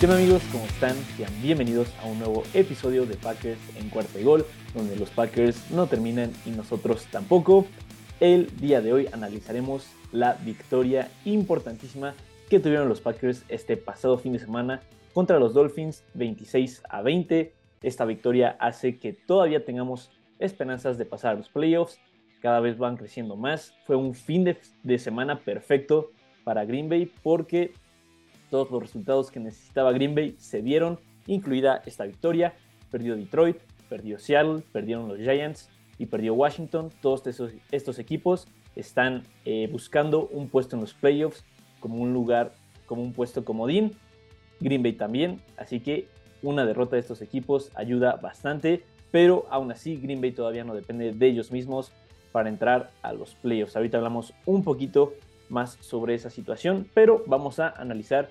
¿Qué amigos? ¿Cómo están? Sean bienvenidos a un nuevo episodio de Packers en cuarta y gol, donde los Packers no terminan y nosotros tampoco. El día de hoy analizaremos la victoria importantísima que tuvieron los Packers este pasado fin de semana contra los Dolphins 26 a 20. Esta victoria hace que todavía tengamos esperanzas de pasar a los playoffs. Cada vez van creciendo más. Fue un fin de, de semana perfecto para Green Bay porque todos los resultados que necesitaba Green Bay se dieron, incluida esta victoria. Perdió Detroit, perdió Seattle, perdieron los Giants y perdió Washington. Todos estos, equipos están eh, buscando un puesto en los playoffs como un lugar, como un puesto comodín. Green Bay también, así que una derrota de estos equipos ayuda bastante, pero aún así Green Bay todavía no depende de ellos mismos para entrar a los playoffs. Ahorita hablamos un poquito más sobre esa situación, pero vamos a analizar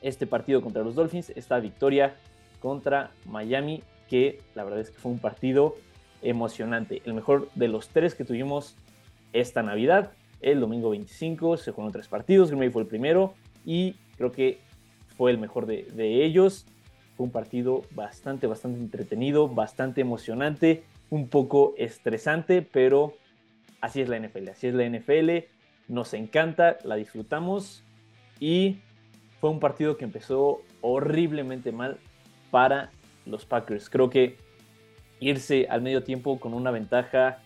este partido contra los Dolphins, esta victoria contra Miami, que la verdad es que fue un partido emocionante, el mejor de los tres que tuvimos esta Navidad. El domingo 25 se jugaron tres partidos, Green Bay fue el primero y creo que fue el mejor de, de ellos. Fue un partido bastante, bastante entretenido, bastante emocionante, un poco estresante, pero así es la NFL, así es la NFL, nos encanta, la disfrutamos y fue un partido que empezó horriblemente mal para los Packers. Creo que irse al medio tiempo con una ventaja,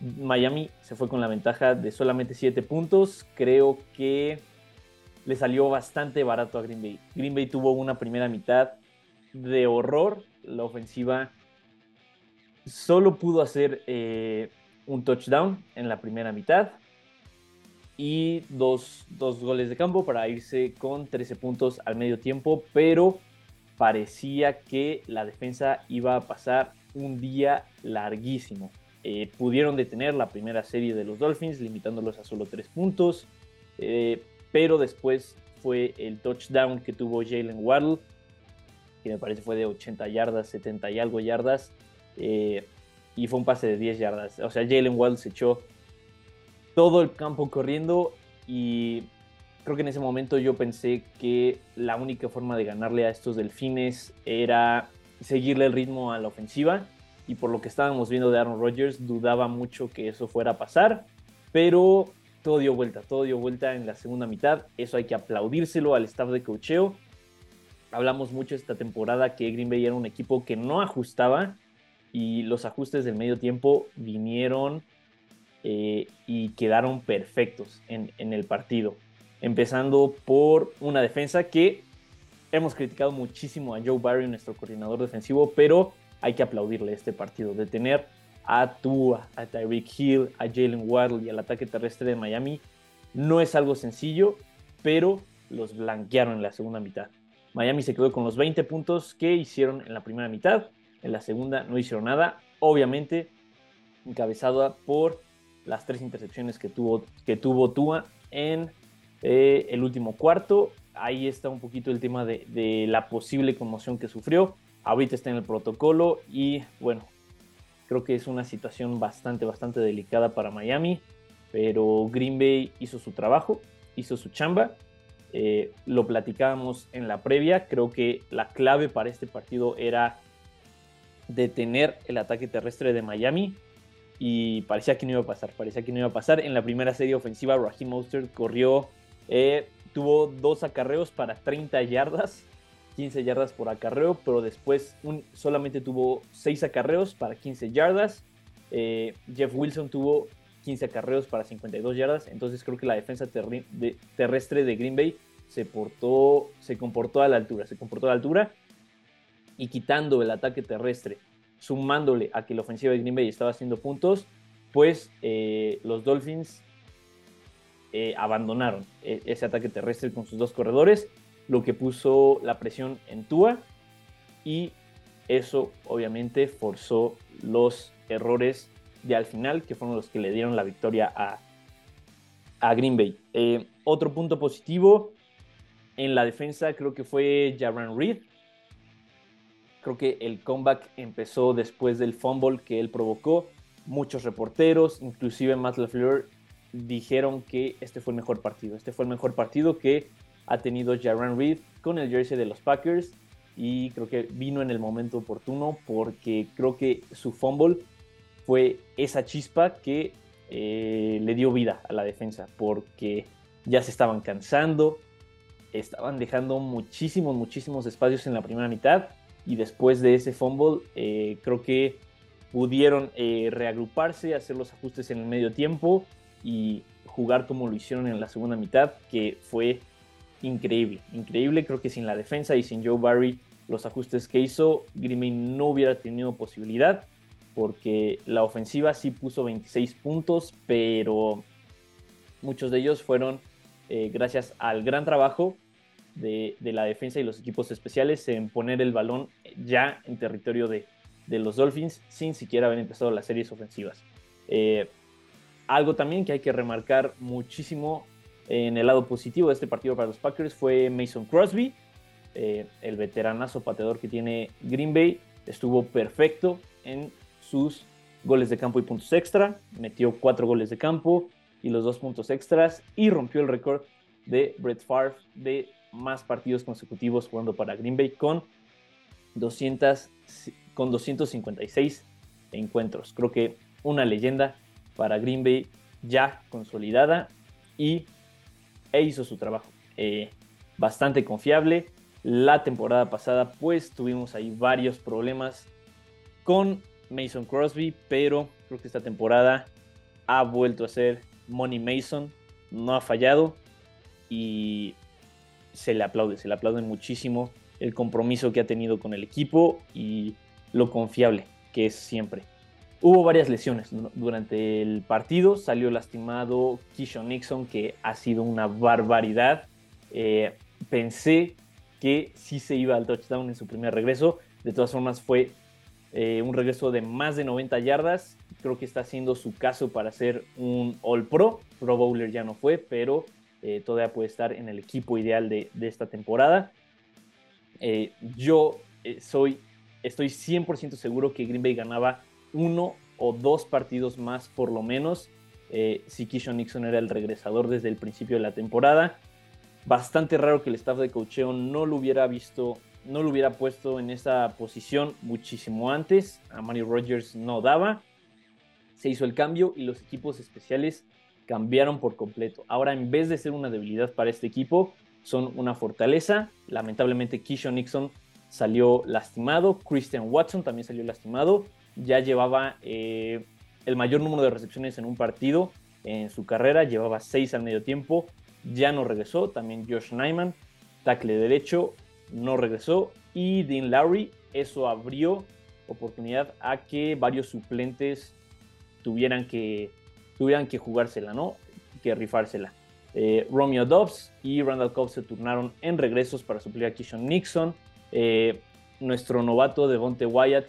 Miami se fue con la ventaja de solamente 7 puntos. Creo que le salió bastante barato a Green Bay. Green Bay tuvo una primera mitad de horror. La ofensiva solo pudo hacer eh, un touchdown en la primera mitad y dos, goles de campo para irse con 13 puntos al medio tiempo, pero parecía que la defensa iba a pasar un día larguísimo. Eh, pudieron detener la primera serie de los Dolphins, limitándolos a solo 3 puntos, eh, pero después fue el touchdown que tuvo Jalen Waddle, que me parece fue de 80 yardas, 70 y algo yardas, eh, y fue un pase de 10 yardas. O sea, Jalen Waddle se echó todo el campo corriendo y creo que en ese momento yo pensé que la única forma de ganarle a estos delfines era seguirle el ritmo a la ofensiva y por lo que estábamos viendo de Aaron Rodgers dudaba mucho que eso fuera a pasar, pero todo dio vuelta, todo dio vuelta en la segunda mitad, eso hay que aplaudírselo al staff de cocheo. Hablamos mucho esta temporada que Green Bay era un equipo que no ajustaba y los ajustes del medio tiempo vinieron eh, y quedaron perfectos en, el partido. Empezando por una defensa que hemos criticado muchísimo a Joe Barry, nuestro coordinador defensivo, pero hay que aplaudirle este partido, de tener a Tua, a Tyreek Hill, a Jalen Waddle y al ataque terrestre de Miami. No es algo sencillo, pero los blanquearon en la segunda mitad. Miami se quedó con los 20 puntos que hicieron en la primera mitad, en la segunda no hicieron nada, obviamente encabezada por las tres intercepciones que tuvo, que tuvo Tua en eh, el último cuarto. Ahí está un poquito el tema de, la posible conmoción que sufrió. Ahorita está en el protocolo y bueno, creo que es una situación bastante, bastante delicada para Miami. Pero Green Bay hizo su trabajo, hizo su chamba. Eh, lo platicábamos en la previa. Creo que la clave para este partido era detener el ataque terrestre de Miami y parecía que no iba a pasar, parecía que no iba a pasar. En la primera serie ofensiva, Raheem Mostert corrió, eh, tuvo dos acarreos para 30 yardas, 15 yardas por acarreo, pero después solamente tuvo 6 acarreos para 15 yardas. Eh, Jeff Wilson tuvo 15 acarreos para 52 yardas, entonces creo que la defensa terrestre de Green Bay se portó, se comportó a la altura, se comportó a la altura y quitando el ataque terrestre sumándole a que la ofensiva de Green Bay estaba haciendo puntos, pues eh, los Dolphins eh, abandonaron e-, ese ataque terrestre con sus dos corredores, lo que puso la presión en Tua y eso obviamente forzó los errores de al final, que fueron los que le dieron la victoria a, a Green Bay. Eh, otro punto positivo en la defensa creo que fue Jaron Reed, Creo que el comeback empezó después del fumble que él provocó. Muchos reporteros, inclusive Matt LaFleur, dijeron que este fue el mejor partido. Este fue el mejor partido que ha tenido Jaron Reed con el jersey de los Packers y creo que vino en el momento oportuno porque creo que su fumble fue esa chispa que eh, le dio vida a la defensa porque ya se estaban cansando, estaban dejando muchísimos, muchísimos espacios en la primera mitad y después de ese fumble eh, creo que pudieron eh, reagruparse, hacer los ajustes en el medio tiempo y jugar como lo hicieron en la segunda mitad, que fue increíble, increíble. Creo que sin la defensa y sin Joe Barry, los ajustes que hizo, Green no hubiera tenido posibilidad, porque la ofensiva sí puso 26 puntos, pero muchos de ellos fueron eh, gracias al gran trabajo de, la defensa y los equipos especiales en poner el balón ya en territorio de, los Dolphins sin siquiera haber empezado las series ofensivas. Eh, algo también que hay que remarcar muchísimo en el lado positivo de este partido para los Packers fue Mason Crosby, eh, el veteranazo pateador que tiene Green Bay. Estuvo perfecto en sus goles de campo y puntos extra. Metió cuatro goles de campo y los dos puntos extras y rompió el récord de Brett Favre de más partidos consecutivos jugando para Green Bay con, 200, con 256 encuentros. Creo que una leyenda para Green Bay ya consolidada y e hizo su trabajo. Eh, bastante confiable. La temporada pasada pues tuvimos ahí varios problemas con Mason Crosby, pero creo que esta temporada ha vuelto a ser Money Mason, no ha fallado y se le aplaude, se le aplaude muchísimo el compromiso que ha tenido con el equipo y lo confiable que es siempre. Hubo varias lesiones durante el partido. Salió lastimado Kishon Nixon, que ha sido una barbaridad. Eh, pensé que sí se iba al touchdown en su primer regreso. De todas formas, fue eh, un regreso de más de 90 yardas. Creo que está haciendo su caso para ser un All Pro. Pro Bowler ya no fue, pero eh, todavía puede estar en el equipo ideal de, esta temporada. yo soy, estoy 100% seguro que Green Bay ganaba uno o dos partidos más por lo menos. Eh, si Kishon Nixon era el regresador desde el principio de la temporada. Bastante raro que el staff de cocheo no lo hubiera visto, no lo hubiera puesto en esa posición muchísimo antes. A Mario Rogers no daba. Se hizo el cambio y los equipos especiales cambiaron por completo. Ahora, en vez de ser una debilidad para este equipo, son una fortaleza. Lamentablemente, Kishon Nixon salió lastimado. Christian Watson también salió lastimado ya llevaba eh, el mayor número de recepciones en un partido en su carrera, llevaba seis al medio tiempo, ya no regresó, también Josh Nyman, tackle derecho, no regresó, y Dean Lowry, eso abrió oportunidad a que varios suplentes tuvieran que, tuvieran que jugársela, ¿no? Que rifársela. Eh, Romeo Dobbs y Randall Cobb se turnaron en regresos para suplir a Kishon Nixon. Eh, nuestro novato Devonte Wyatt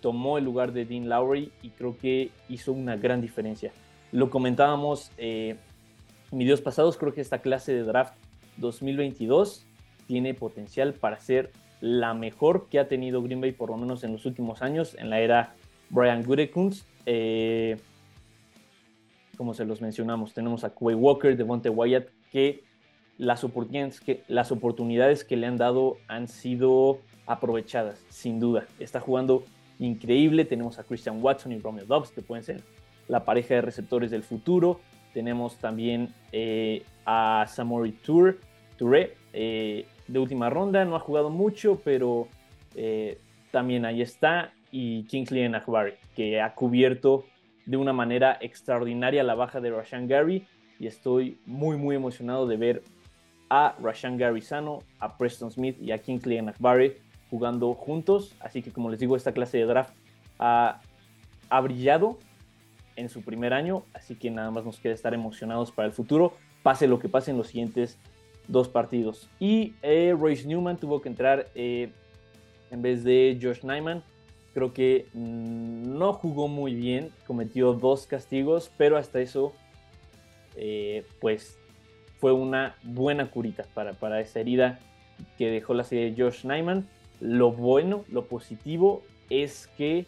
tomó el lugar de Dean Lowry y creo que hizo una gran diferencia. Lo comentábamos eh, en videos pasados, creo que esta clase de draft 2022 tiene potencial para ser la mejor que ha tenido Green Bay por lo menos en los últimos años, en la era Brian Gutekunst. Eh, como se los mencionamos, tenemos a Quay Walker, Devonte Wyatt, que las oportunidades que, las oportunidades que le han dado han sido aprovechadas, sin duda. Está jugando increíble. Tenemos a Christian Watson y Romeo Dobbs, que pueden ser la pareja de receptores del futuro. Tenemos también eh, a Samori Tour, Touré, eh, de última ronda. No ha jugado mucho, pero eh, también ahí está. Y Kingsley Enagbari, que ha cubierto de una manera extraordinaria la baja de Rashan Gary. Y estoy muy, muy emocionado de ver a Rashan Gary sano, a Preston Smith y a Kingsley Enagbari jugando juntos. Así que como les digo, esta clase de draft ha, brillado en su primer año, así que nada más nos queda estar emocionados para el futuro, pase lo que pase en los siguientes dos partidos. Y eh, Royce Newman tuvo que entrar eh, en vez de Josh Nyman. Creo que mm, no jugó muy bien, cometió dos castigos, pero hasta eso, eh, pues fue una buena curita para, para esa herida que dejó la serie de Josh Nyman. Lo bueno, lo positivo es que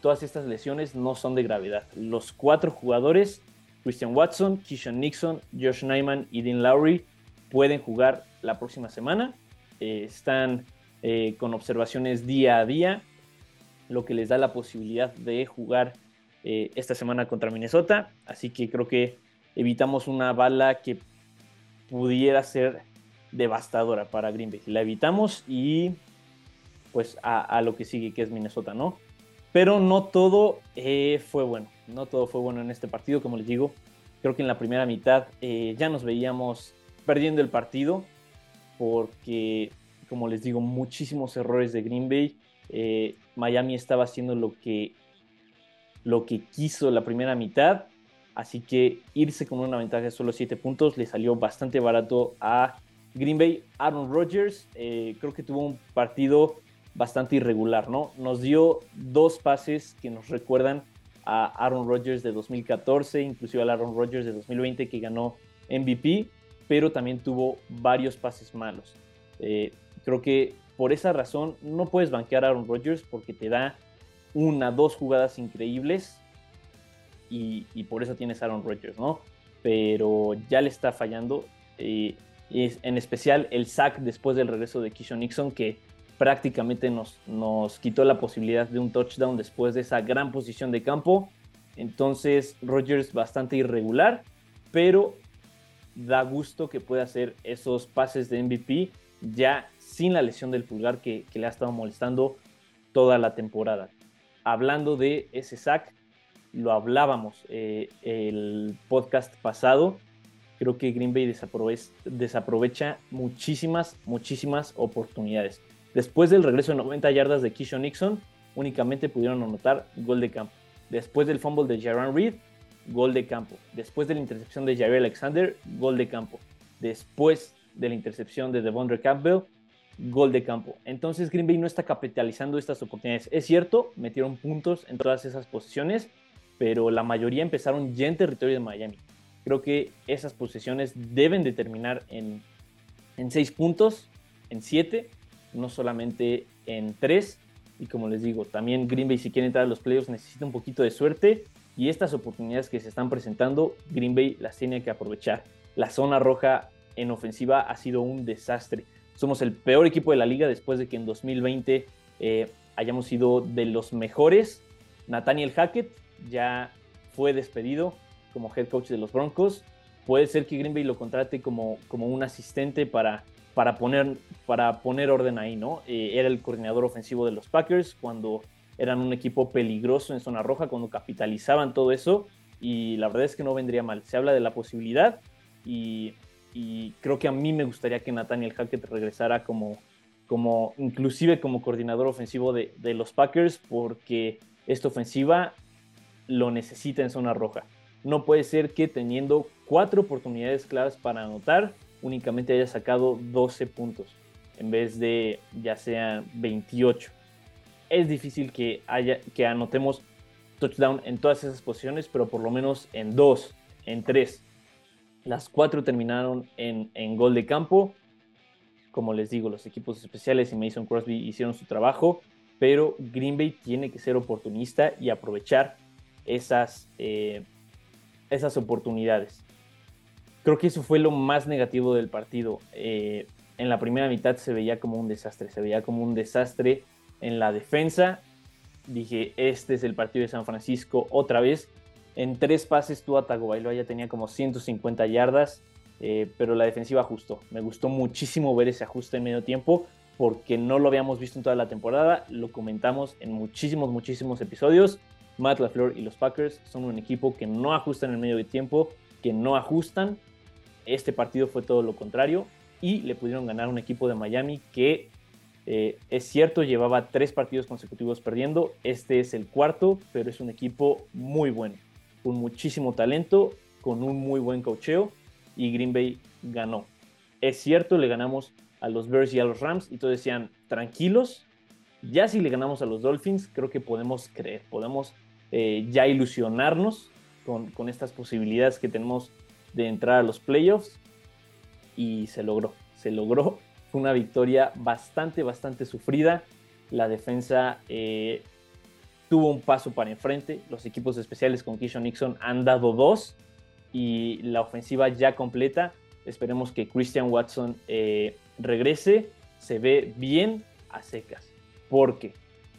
todas estas lesiones no son de gravedad. Los cuatro jugadores, Christian Watson, Keishan Nixon, Josh Nyman y Dean Lowry, pueden jugar la próxima semana. Eh, están eh, con observaciones día a día, lo que les da la posibilidad de jugar eh, esta semana contra Minnesota. Así que creo que evitamos una bala que pudiera ser devastadora para Green Bay. La evitamos y pues a, lo que sigue, que es Minnesota, ¿no? Pero no todo fue bueno, no todo fue bueno en este partido, como les digo. Creo que en la primera mitad ya nos veíamos perdiendo el partido porque, como les digo, muchísimos errores de Green Bay. Eh, Miami estaba haciendo lo que, lo que quiso la primera mitad, así que irse con una ventaja de solo 7 puntos le salió bastante barato a Green Bay. Aaron Rodgers eh, creo que tuvo un partido bastante irregular, ¿no? Nos dio dos pases que nos recuerdan a Aaron Rodgers de 2014, inclusive al Aaron Rodgers de 2020 que ganó MVP pero también tuvo varios pases malos. Eh, creo que por esa razón no puedes banquear a Aaron Rodgers porque te da una, dos jugadas increíbles y, por eso tienes Aaron Rodgers, ¿no? Pero ya le está fallando. Eh, en especial el sack después del regreso de Kishon Nixon que prácticamente nos, nos quitó la posibilidad de un touchdown después de esa gran posición de campo. Entonces Rodgers bastante irregular, pero da gusto que pueda hacer esos pases de MVP ya sin la lesión del pulgar que, le ha estado molestando toda la temporada. Hablando de ese sack, lo hablábamos eh, el podcast pasado. Creo que Green Bay desaprovecha, muchísimas, muchísimas oportunidades. Después del regreso de 90 yardas de Kishon Nixon, únicamente pudieron anotar gol de campo. Después del fumble de Jaron Reed, gol de campo. Después de la intercepción de Jair Alexander, gol de campo. Después de la intercepción de Devondre Campbell, gol de campo. Entonces Green Bay no está capitalizando estas oportunidades. Es cierto, metieron puntos en todas esas posiciones, pero la mayoría empezaron ya en territorio de Miami. Creo que esas posiciones deben de terminar en, en seis puntos, en siete, no solamente en tres. Y como les digo, también Green Bay si quiere entrar a los playoffs necesita un poquito de suerte y estas oportunidades que se están presentando, Green Bay las tiene que aprovechar. La zona roja en ofensiva ha sido un desastre. Somos el peor equipo de la liga después de que en 2020 eh, hayamos sido de los mejores. Nathaniel Hackett ya fue despedido como head coach de los Broncos. Puede ser que Green Bay lo contrate como, como un asistente para, para, poner, para poner orden ahí, ¿no? Eh, era el coordinador ofensivo de los Packers cuando eran un equipo peligroso en zona roja cuando capitalizaban todo eso y la verdad es que no vendría mal. Se habla de la posibilidad y, creo que a mí me gustaría que Nathaniel Hackett regresara como, como inclusive como coordinador ofensivo de, de los Packers porque esta ofensiva lo necesita en zona roja. No puede ser que teniendo cuatro oportunidades claras para anotar, únicamente haya sacado 12 puntos en vez de ya sean 28 es difícil que, haya, que anotemos touchdown en todas esas posiciones, pero por lo menos en dos, en tres. Las cuatro terminaron en, gol de campo. Como les digo, los equipos especiales y Mason Crosby hicieron su trabajo, pero Green Bay tiene que ser oportunista y aprovechar esas, eh, esas oportunidades. Creo que eso fue lo más negativo del partido. Eh, en la primera mitad se veía como un desastre, se veía como un desastre en la defensa. Dije, este es el partido de San Francisco otra vez. En tres pases Tua Tagovailoa ya tenía como 150 yardas, eh, pero la defensiva ajustó. Me gustó muchísimo ver ese ajuste en medio tiempo porque no lo habíamos visto en toda la temporada. Lo comentamos en muchísimos, muchísimos episodios. Matt LaFleur y los Packers son un equipo que no ajustan en el medio de tiempo, que no ajustan. Este partido fue todo lo contrario y le pudieron ganar un equipo de Miami que eh, es cierto, llevaba tres partidos consecutivos perdiendo, este es el cuarto, pero es un equipo muy bueno, con muchísimo talento, con un muy buen cocheo y Green Bay ganó. Es cierto, le ganamos a los Bears y a los Rams y todos decían, tranquilos, ya si le ganamos a los Dolphins, creo que podemos creer, podemos eh, ya ilusionarnos con, con estas posibilidades que tenemos de entrar a los playoffs y se logró, se logró una victoria bastante, bastante sufrida. La defensa eh, tuvo un paso para enfrente. Los equipos especiales con Kishon Nixon han dado dos. Y la ofensiva ya completa Esperemos que Christian Watson eh, regrese. Se ve bien a secas. Porque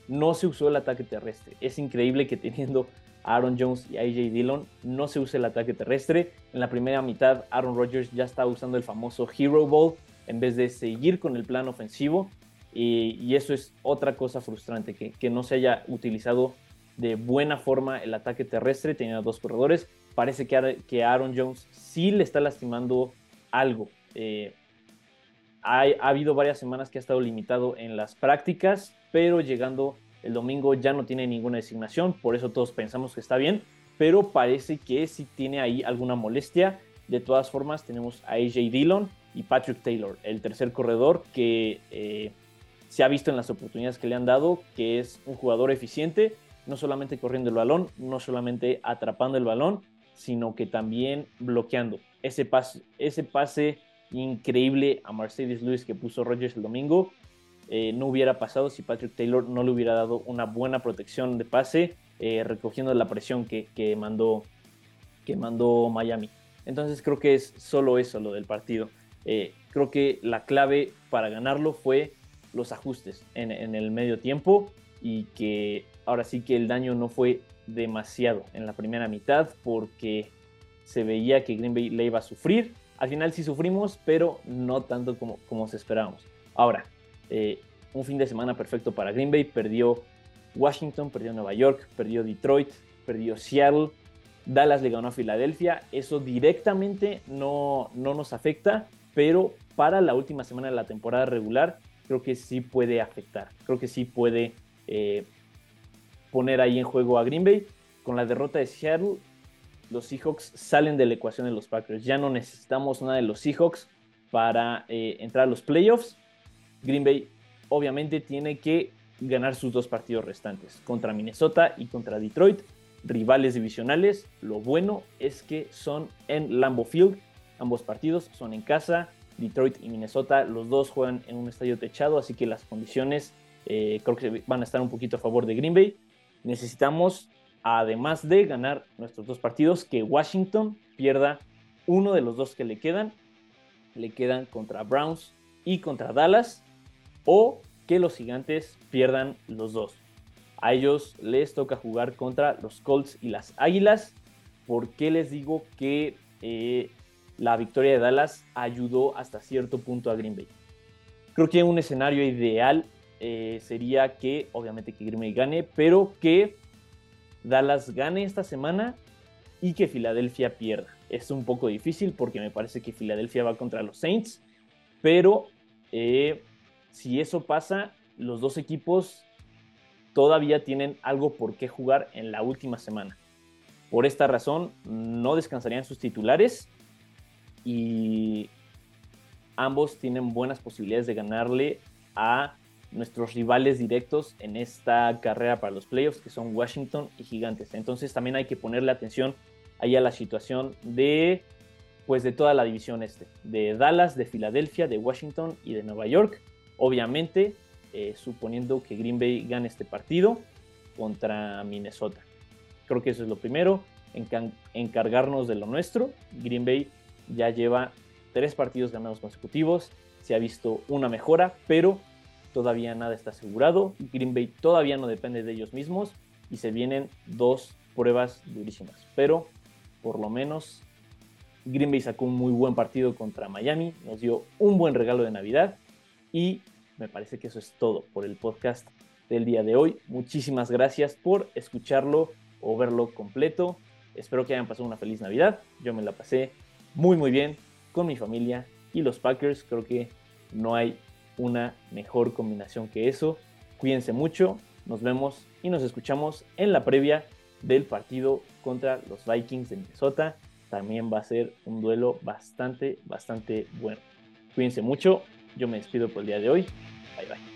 no se usó el ataque terrestre. Es increíble que teniendo a Aaron Jones y a AJ Dillon no se use el ataque terrestre. En la primera mitad, Aaron Rodgers ya estaba usando el famoso Hero Ball en vez de seguir con el plan ofensivo. Y, eso es otra cosa frustrante, que, no se haya utilizado de buena forma el ataque terrestre. Tenía dos corredores. Parece que, que Aaron Jones sí le está lastimando algo. Eh, ha, habido varias semanas que ha estado limitado en las prácticas, pero llegando el domingo ya no tiene ninguna designación, por eso todos pensamos que está bien, pero parece que sí tiene ahí alguna molestia. De todas formas, tenemos a AJ Dillon y Patrick Taylor, el tercer corredor que eh, se ha visto en las oportunidades que le han dado, que es un jugador eficiente, no solamente corriendo el balón, no solamente atrapando el balón, sino que también bloqueando. Ese pase, ese pase increíble a Mercedes Lewis que puso Rogers el domingo eh, no hubiera pasado si Patrick Taylor no le hubiera dado una buena protección de pase, eh, recogiendo la presión que, mandó, que mandó Miami. Entonces creo que es solo eso lo del partido. Eh, creo que la clave para ganarlo fue los ajustes en, el medio tiempo y que ahora sí que el daño no fue demasiado en la primera mitad porque se veía que Green Bay le iba a sufrir. Al final sí sufrimos, pero no tanto como, como se esperábamos. Ahora, eh, un fin de semana perfecto para Green Bay. Perdió Washington, perdió Nueva York, perdió Detroit, perdió Seattle. Dallas le ganó a Filadelfia. Eso directamente no, no nos afecta, pero para la última semana de la temporada regular creo que sí puede afectar. Creo que sí puede eh, poner ahí en juego a Green Bay. Con la derrota de Seattle, los Seahawks salen de la ecuación de los Packers. Ya no necesitamos nada de los Seahawks para eh, entrar a los playoffs. Green Bay obviamente tiene que ganar sus dos partidos restantes, contra Minnesota y contra Detroit, rivales divisionales. Lo bueno es que son en Lambeau Field, ambos partidos son en casa. Detroit y Minnesota, los dos juegan en un estadio techado, así que las condiciones eh, creo que van a estar un poquito a favor de Green Bay. Necesitamos, además de ganar nuestros dos partidos, que Washington pierda uno de los dos que le quedan. Le quedan contra Browns y contra Dallas o que los gigantes pierdan los dos. A ellos les toca jugar contra los Colts y las Águilas. ¿Por qué les digo que eh, la victoria de Dallas ayudó hasta cierto punto a Green Bay? Creo que un escenario ideal eh, sería que, obviamente, que Green Bay gane, pero que Dallas gane esta semana y que Filadelfia pierda. Es un poco difícil porque me parece que Filadelfia va contra los Saints, pero eh, si eso pasa, los dos equipos todavía tienen algo por qué jugar en la última semana. Por esta razón, no descansarían sus titulares y ambos tienen buenas posibilidades de ganarle a nuestros rivales directos en esta carrera para los playoffs, que son Washington y Gigantes. Entonces también hay que ponerle atención ahí a la situación de pues de toda la división este, de Dallas, de Filadelfia, de Washington y de Nueva York. Obviamente, eh, suponiendo que Green Bay gane este partido contra Minnesota. Creo que eso es lo primero, encargarnos de lo nuestro. Green Bay ya lleva tres partidos ganados consecutivos, se ha visto una mejora, pero todavía nada está asegurado. Green Bay todavía no depende de ellos mismos y se vienen dos pruebas durísimas. Pero por lo menos Green Bay sacó un muy buen partido contra Miami, nos dio un buen regalo de Navidad y me parece que eso es todo por el podcast del día de hoy. Muchísimas gracias por escucharlo o verlo completo. Espero que hayan pasado una feliz Navidad. Yo me la pasé muy muy bien con mi familia y los Packers. Creo que no hay una mejor combinación que eso. Cuídense mucho. Nos vemos y nos escuchamos en la previa del partido contra los Vikings de Minnesota. También va a ser un duelo bastante, bastante bueno. Cuídense mucho. Yo me despido por el día de hoy. Bye bye.